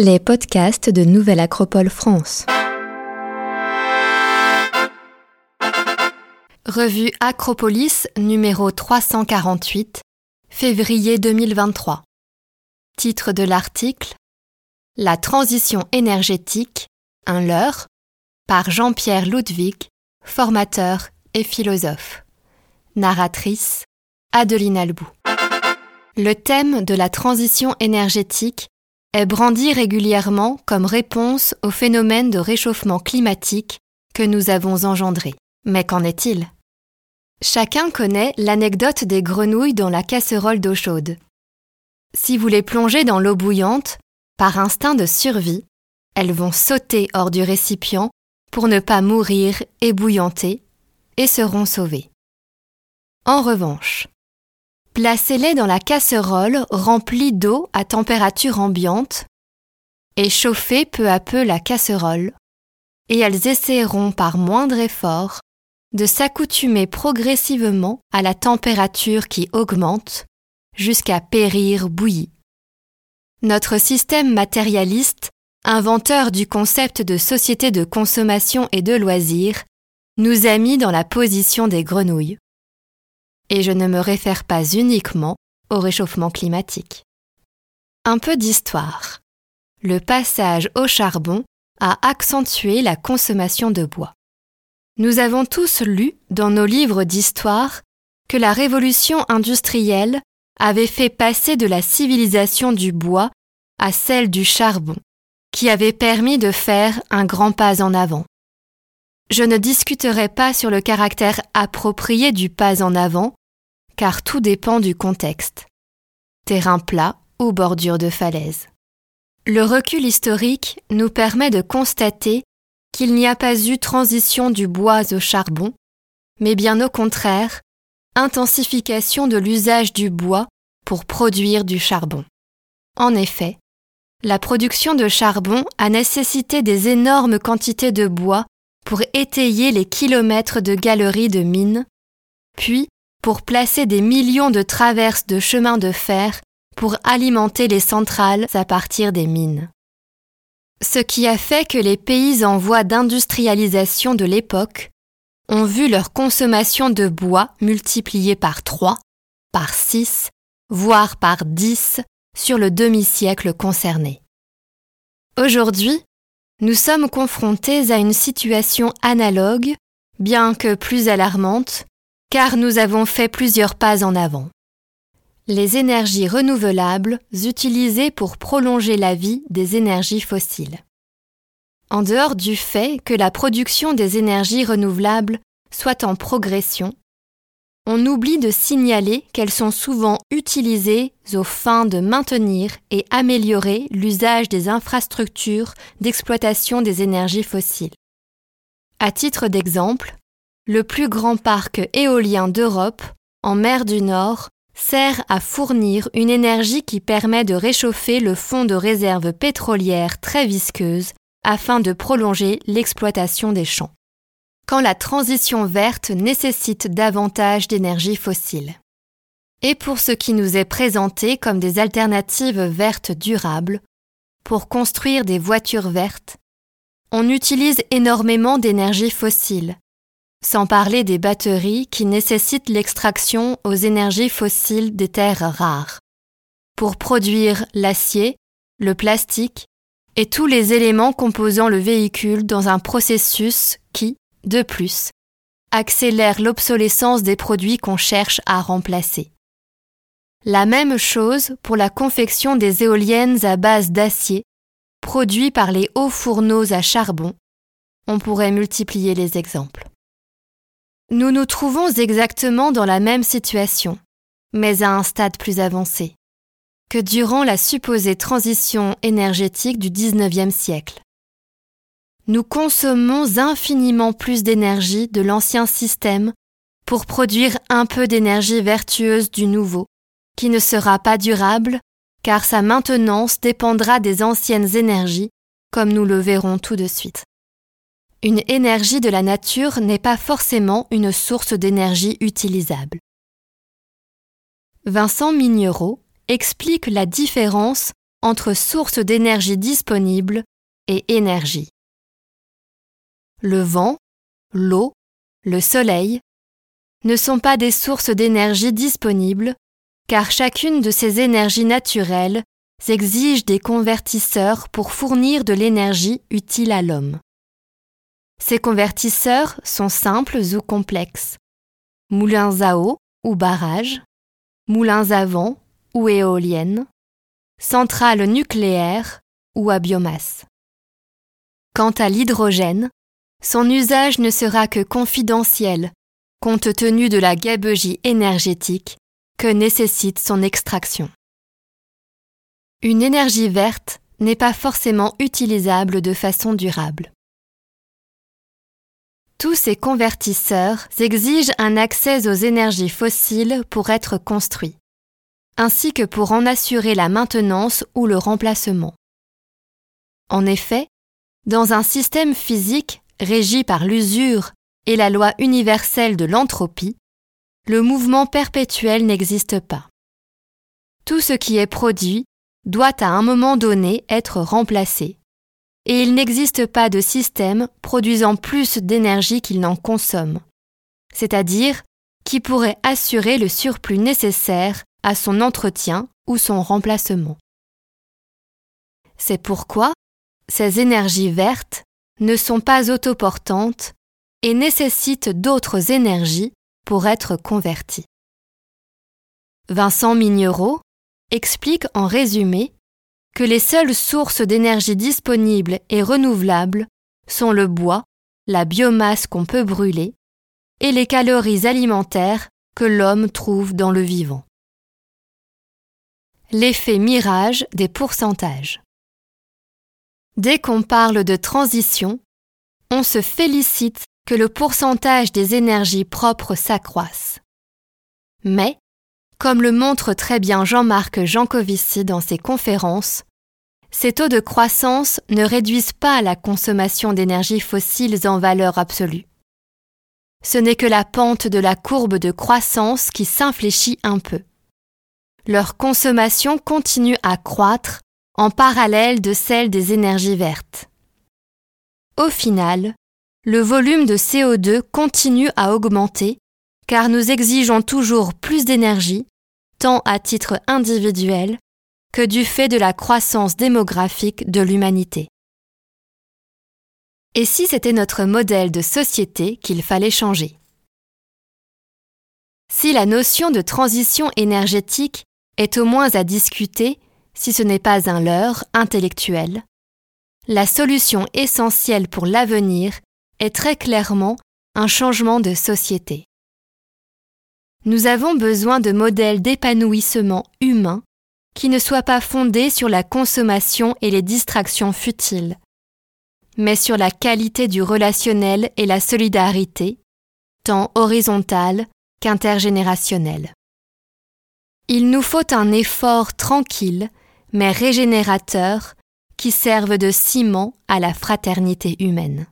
Les podcasts de Nouvelle Acropole France. Revue Acropolis numéro 348, février 2023. Titre de l'article La transition énergétique, un leurre, par Jean-Pierre Ludwig, formateur et philosophe. Narratrice Adeline Albou. Le thème de la transition énergétique est brandi régulièrement comme réponse au phénomène de réchauffement climatique que nous avons engendré. Mais qu'en est-il? Chacun connaît l'anecdote des grenouilles dans la casserole d'eau chaude. Si vous les plongez dans l'eau bouillante, par instinct de survie, elles vont sauter hors du récipient pour ne pas mourir ébouillanter et seront sauvées. En revanche, Placez-les dans la casserole remplie d'eau à température ambiante et chauffez peu à peu la casserole, et elles essaieront par moindre effort de s'accoutumer progressivement à la température qui augmente jusqu'à périr bouillie. Notre système matérialiste, inventeur du concept de société de consommation et de loisirs, nous a mis dans la position des grenouilles et je ne me réfère pas uniquement au réchauffement climatique. Un peu d'histoire. Le passage au charbon a accentué la consommation de bois. Nous avons tous lu dans nos livres d'histoire que la révolution industrielle avait fait passer de la civilisation du bois à celle du charbon, qui avait permis de faire un grand pas en avant. Je ne discuterai pas sur le caractère approprié du pas en avant, car tout dépend du contexte. Terrain plat ou bordure de falaise. Le recul historique nous permet de constater qu'il n'y a pas eu transition du bois au charbon, mais bien au contraire, intensification de l'usage du bois pour produire du charbon. En effet, la production de charbon a nécessité des énormes quantités de bois pour étayer les kilomètres de galeries de mines, puis pour placer des millions de traverses de chemins de fer pour alimenter les centrales à partir des mines. Ce qui a fait que les pays en voie d'industrialisation de l'époque ont vu leur consommation de bois multipliée par 3, par 6, voire par 10 sur le demi-siècle concerné. Aujourd'hui, nous sommes confrontés à une situation analogue, bien que plus alarmante, car nous avons fait plusieurs pas en avant. Les énergies renouvelables utilisées pour prolonger la vie des énergies fossiles. En dehors du fait que la production des énergies renouvelables soit en progression, on oublie de signaler qu'elles sont souvent utilisées aux fins de maintenir et améliorer l'usage des infrastructures d'exploitation des énergies fossiles. À titre d'exemple, le plus grand parc éolien d'Europe, en mer du Nord, sert à fournir une énergie qui permet de réchauffer le fond de réserve pétrolière très visqueuse afin de prolonger l'exploitation des champs. Quand la transition verte nécessite davantage d'énergie fossile. Et pour ce qui nous est présenté comme des alternatives vertes durables, pour construire des voitures vertes, on utilise énormément d'énergie fossile, sans parler des batteries qui nécessitent l'extraction aux énergies fossiles des terres rares. Pour produire l'acier, le plastique et tous les éléments composant le véhicule dans un processus qui, de plus, accélère l'obsolescence des produits qu'on cherche à remplacer. La même chose pour la confection des éoliennes à base d'acier, produits par les hauts fourneaux à charbon. On pourrait multiplier les exemples. Nous nous trouvons exactement dans la même situation, mais à un stade plus avancé, que durant la supposée transition énergétique du XIXe siècle. Nous consommons infiniment plus d'énergie de l'ancien système pour produire un peu d'énergie vertueuse du nouveau, qui ne sera pas durable car sa maintenance dépendra des anciennes énergies, comme nous le verrons tout de suite. Une énergie de la nature n'est pas forcément une source d'énergie utilisable. Vincent Mignereau explique la différence entre sources d'énergie disponibles et énergie. Le vent, l'eau, le soleil ne sont pas des sources d'énergie disponibles, car chacune de ces énergies naturelles exige des convertisseurs pour fournir de l'énergie utile à l'homme. Ces convertisseurs sont simples ou complexes. Moulins à eau ou barrages, moulins à vent ou éoliennes, centrales nucléaires ou à biomasse. Quant à l'hydrogène, son usage ne sera que confidentiel compte tenu de la gabegie énergétique que nécessite son extraction. Une énergie verte n'est pas forcément utilisable de façon durable. Tous ces convertisseurs exigent un accès aux énergies fossiles pour être construits, ainsi que pour en assurer la maintenance ou le remplacement. En effet, dans un système physique régi par l'usure et la loi universelle de l'entropie, le mouvement perpétuel n'existe pas. Tout ce qui est produit doit à un moment donné être remplacé, et il n'existe pas de système produisant plus d'énergie qu'il n'en consomme, c'est-à-dire qui pourrait assurer le surplus nécessaire à son entretien ou son remplacement. C'est pourquoi ces énergies vertes ne sont pas autoportantes et nécessitent d'autres énergies pour être converties. Vincent Mignereau, explique en résumé que les seules sources d'énergie disponibles et renouvelables sont le bois, la biomasse qu'on peut brûler, et les calories alimentaires que l'homme trouve dans le vivant. L'effet mirage des pourcentages. Dès qu'on parle de transition, on se félicite que le pourcentage des énergies propres s'accroisse. Mais comme le montre très bien Jean-Marc Jancovici dans ses conférences, ces taux de croissance ne réduisent pas la consommation d'énergie fossiles en valeur absolue. Ce n'est que la pente de la courbe de croissance qui s'infléchit un peu. Leur consommation continue à croître en parallèle de celle des énergies vertes. Au final, le volume de CO2 continue à augmenter car nous exigeons toujours plus d'énergie, tant à titre individuel que du fait de la croissance démographique de l'humanité. Et si c'était notre modèle de société qu'il fallait changer? Si la notion de transition énergétique est au moins à discuter, si ce n'est pas un leurre intellectuel, la solution essentielle pour l'avenir est très clairement un changement de société. Nous avons besoin de modèles d'épanouissement humain qui ne soient pas fondés sur la consommation et les distractions futiles, mais sur la qualité du relationnel et la solidarité, tant horizontale qu'intergénérationnelle. Il nous faut un effort tranquille, mais régénérateur, qui serve de ciment à la fraternité humaine.